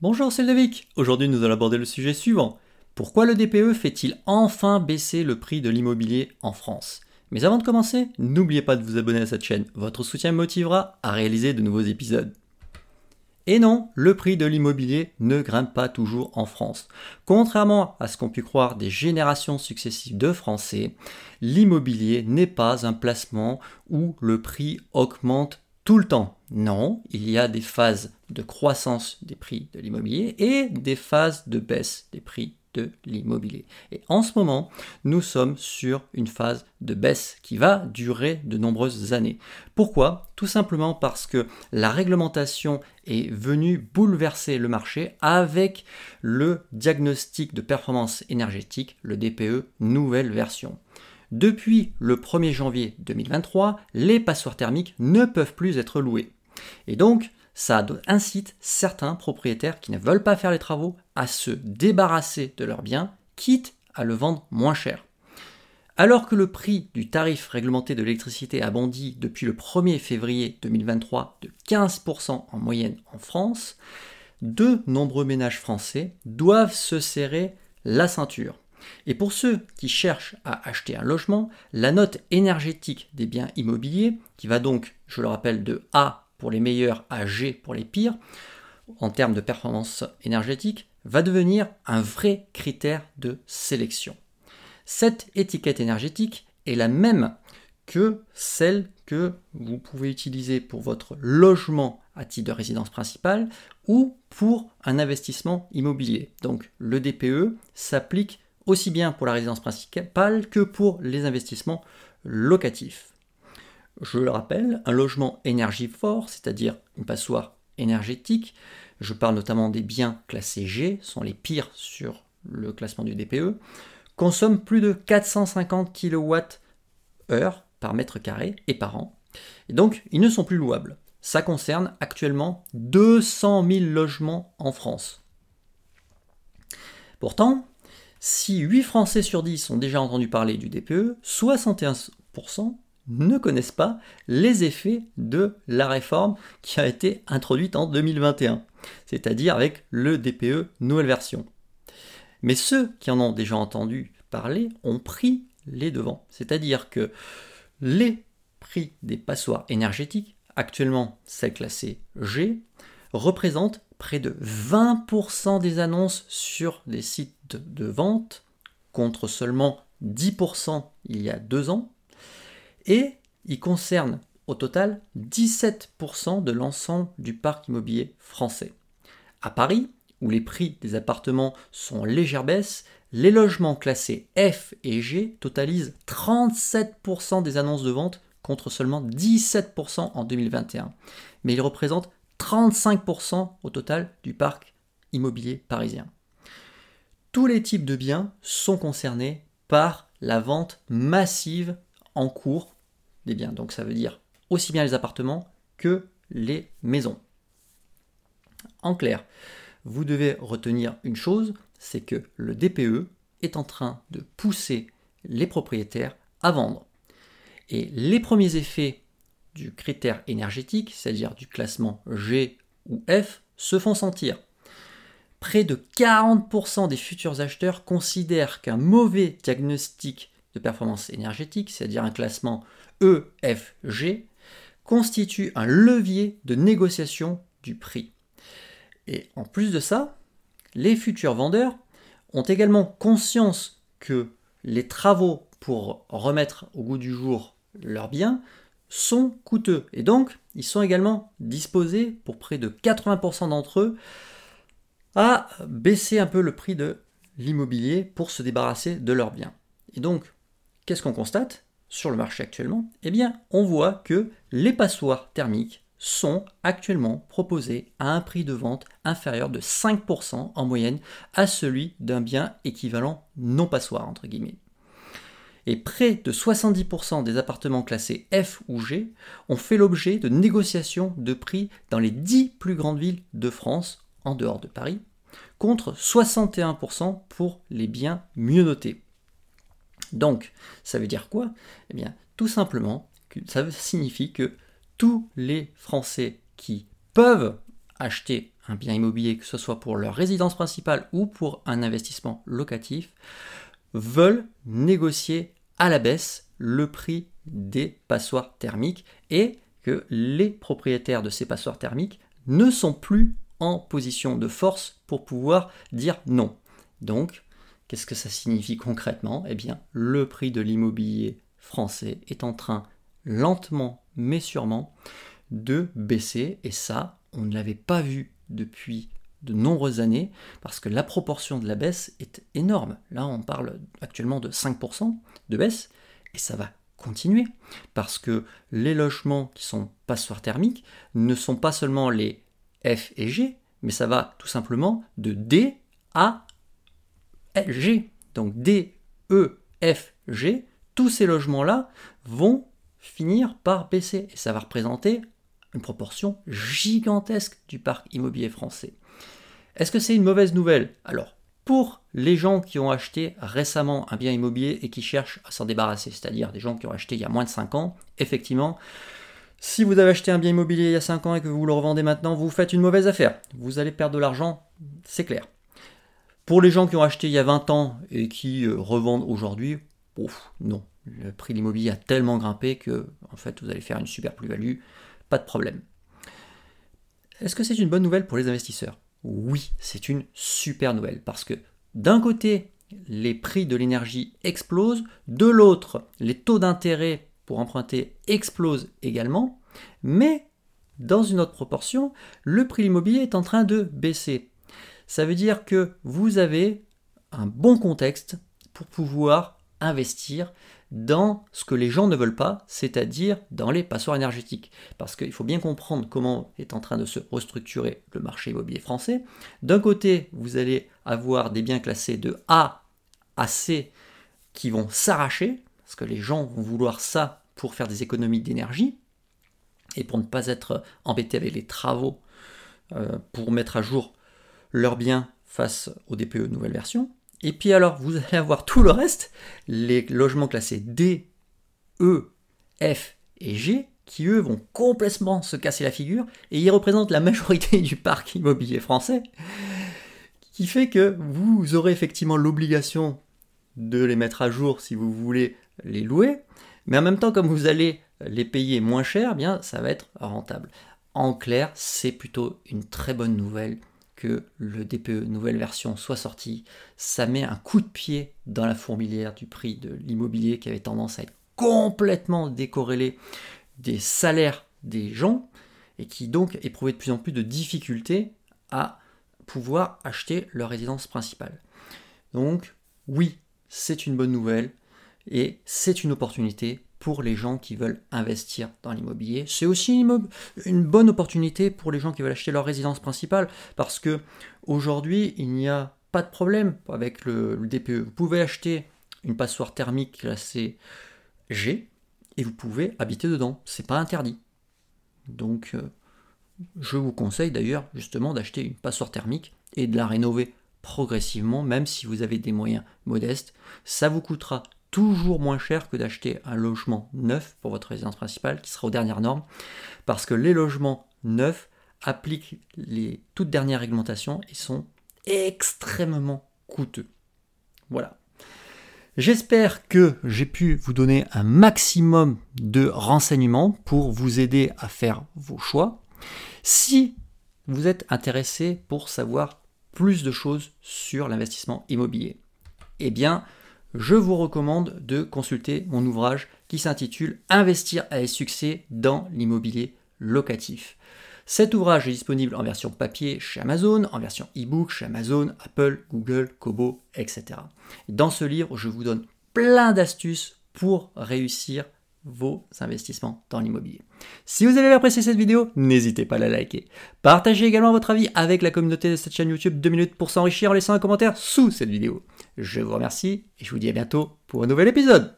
Bonjour, c'est Ludovic. Aujourd'hui, nous allons aborder le sujet suivant. Pourquoi le DPE fait-il enfin baisser le prix de l'immobilier en France? Mais avant de commencer, n'oubliez pas de vous abonner à cette chaîne. Votre soutien me motivera à réaliser de nouveaux épisodes. Et non, le prix de l'immobilier ne grimpe pas toujours en France. Contrairement à ce qu'ont pu croire des générations successives de Français, l'immobilier n'est pas un placement où le prix augmente tout le temps. Non, il y a des phases de croissance des prix de l'immobilier et des phases de baisse des prix de l'immobilier. Et en ce moment, nous sommes sur une phase de baisse qui va durer de nombreuses années. Pourquoi? Tout simplement parce que la réglementation est venue bouleverser le marché avec le diagnostic de performance énergétique, le DPE nouvelle version. Depuis le 1er janvier 2023, les passoires thermiques ne peuvent plus être loués. Et donc, ça incite certains propriétaires qui ne veulent pas faire les travaux à se débarrasser de leurs biens, quitte à le vendre moins cher. Alors que le prix du tarif réglementé de l'électricité a bondi depuis le 1er février 2023 de 15% en moyenne en France, de nombreux ménages français doivent se serrer la ceinture. Et pour ceux qui cherchent à acheter un logement, la note énergétique des biens immobiliers, qui va donc, je le rappelle, de A pour les meilleurs à G pour les pires, en termes de performance énergétique, va devenir un vrai critère de sélection. Cette étiquette énergétique est la même que celle que vous pouvez utiliser pour votre logement à titre de résidence principale ou pour un investissement immobilier. Donc le DPE s'applique aussi bien pour la résidence principale que pour les investissements locatifs. Je le rappelle, un logement énergivore, c'est-à-dire une passoire énergétique, je parle notamment des biens classés G, sont les pires sur le classement du DPE, consomme plus de 450 kWh par mètre carré et par an. Et donc, ils ne sont plus louables. Ça concerne actuellement 200 000 logements en France. Pourtant, si 8 Français sur 10 ont déjà entendu parler du DPE, 61% ne connaissent pas les effets de la réforme qui a été introduite en 2021, c'est-à-dire avec le DPE nouvelle version. Mais ceux qui en ont déjà entendu parler ont pris les devants, c'est-à-dire que les prix des passoires énergétiques, actuellement celles classées G, représentent près de 20% des annonces sur les sites de vente, contre seulement 10% il y a deux ans, et il concerne au total 17% de l'ensemble du parc immobilier français. À Paris, où les prix des appartements sont en légère baisse, les logements classés F et G totalisent 37% des annonces de vente contre seulement 17% en 2021. Mais ils représentent 35% au total du parc immobilier parisien. Tous les types de biens sont concernés par la vente massive en cours des. Donc ça veut dire aussi bien les appartements que les maisons. En clair, vous devez retenir une chose, c'est que le DPE est en train de pousser les propriétaires à vendre. Et les premiers effets du critère énergétique, c'est-à-dire du classement G ou F, se font sentir. Près de 40% des futurs acheteurs considèrent qu'un mauvais diagnostic de performance énergétique, c'est-à-dire un classement EFG, constitue un levier de négociation du prix. Et en plus de ça, les futurs vendeurs ont également conscience que les travaux pour remettre au goût du jour leurs biens sont coûteux. Et donc, ils sont également disposés, pour près de 80% d'entre eux, à baisser un peu le prix de l'immobilier pour se débarrasser de leurs biens. Et donc, qu'est-ce qu'on constate? Sur le marché actuellement Eh on voit que les passoires thermiques sont actuellement proposées à un prix de vente inférieur de 5% en moyenne à celui d'un bien équivalent non passoire, entre guillemets et près de 70% des appartements classés F ou G ont fait l'objet de négociations de prix dans les 10 plus grandes villes de France, en dehors de Paris, contre 61% pour les biens mieux notés. Donc, ça veut dire quoi? Eh bien, tout simplement, ça signifie que tous les Français qui peuvent acheter un bien immobilier, que ce soit pour leur résidence principale ou pour un investissement locatif, veulent négocier à la baisse le prix des passoires thermiques et que les propriétaires de ces passoires thermiques ne sont plus en position de force pour pouvoir dire non. Donc, qu'est-ce que ça signifie concrètement? Eh bien, le prix de l'immobilier français est en train lentement mais sûrement de baisser et ça, on ne l'avait pas vu depuis de nombreuses années parce que la proportion de la baisse est énorme. Là, on parle actuellement de 5% de baisse et ça va continuer parce que les logements qui sont passoires thermiques ne sont pas seulement les F et G, mais ça va tout simplement de D à G. Donc D, E, F, G, tous ces logements-là vont finir par baisser et ça va représenter une proportion gigantesque du parc immobilier français. Est-ce que c'est une mauvaise nouvelle? Alors, pour les gens qui ont acheté récemment un bien immobilier et qui cherchent à s'en débarrasser, c'est-à-dire des gens qui ont acheté il y a moins de 5 ans, effectivement, si vous avez acheté un bien immobilier il y a 5 ans et que vous le revendez maintenant, vous faites une mauvaise affaire. Vous allez perdre de l'argent, c'est clair. Pour les gens qui ont acheté il y a 20 ans et qui euh, revendent aujourd'hui, non. Le prix de l'immobilier a tellement grimpé que en fait vous allez faire une super plus-value, pas de problème. Est-ce que c'est une bonne nouvelle pour les investisseurs? Oui, c'est une super nouvelle parce que d'un côté, les prix de l'énergie explosent, de l'autre, les taux d'intérêt pour emprunter explose également, mais dans une autre proportion, le prix immobilier est en train de baisser. Ça veut dire que vous avez un bon contexte pour pouvoir investir dans ce que les gens ne veulent pas, c'est-à-dire dans les passoires énergétiques. Parce qu'il faut bien comprendre comment est en train de se restructurer le marché immobilier français. D'un côté, vous allez avoir des biens classés de A à C qui vont s'arracher, parce que les gens vont vouloir ça pour faire des économies d'énergie et pour ne pas être embêtés avec les travaux euh, pour mettre à jour leurs biens face au DPE nouvelle version. Et puis alors, vous allez avoir tout le reste, les logements classés D, E, F et G, qui eux vont complètement se casser la figure, et ils représentent la majorité du parc immobilier français, qui fait que vous aurez effectivement l'obligation de les mettre à jour si vous voulez les louer, mais en même temps, comme vous allez les payer moins cher, eh bien ça va être rentable. En clair, c'est plutôt une très bonne nouvelle que le DPE nouvelle version soit sorti. Ça met un coup de pied dans la fourmilière du prix de l'immobilier qui avait tendance à être complètement décorrélé des salaires des gens et qui donc éprouvait de plus en plus de difficultés à pouvoir acheter leur résidence principale. Donc oui, c'est une bonne nouvelle et c'est une opportunité pour les gens qui veulent investir dans l'immobilier. C'est aussi une, bonne opportunité pour les gens qui veulent acheter leur résidence principale parce que aujourd'hui, il n'y a pas de problème avec le, DPE. Vous pouvez acheter une passoire thermique classée G et vous pouvez habiter dedans. C'est pas interdit. Donc, euh, je vous conseille d'ailleurs justement d'acheter une passoire thermique et de la rénover progressivement, même si vous avez des moyens modestes. Ça vous coûtera toujours moins cher que d'acheter un logement neuf pour votre résidence principale qui sera aux dernières normes parce que les logements neufs appliquent les toutes dernières réglementations et sont extrêmement coûteux. Voilà. J'espère que j'ai pu vous donner un maximum de renseignements pour vous aider à faire vos choix. Si vous êtes intéressé pour savoir plus de choses sur l'investissement immobilier, eh bien, je vous recommande de consulter mon ouvrage qui s'intitule Investir à succès dans l'immobilier locatif. Cet ouvrage est disponible en version papier chez Amazon, en version e-book chez Amazon, Apple, Google, Kobo, etc. Dans ce livre, je vous donne plein d'astuces pour réussir vos investissements dans l'immobilier. Si vous avez apprécié cette vidéo, n'hésitez pas à la liker. Partagez également votre avis avec la communauté de cette chaîne YouTube 2 minutes pour s'enrichir en laissant un commentaire sous cette vidéo. Je vous remercie et je vous dis à bientôt pour un nouvel épisode.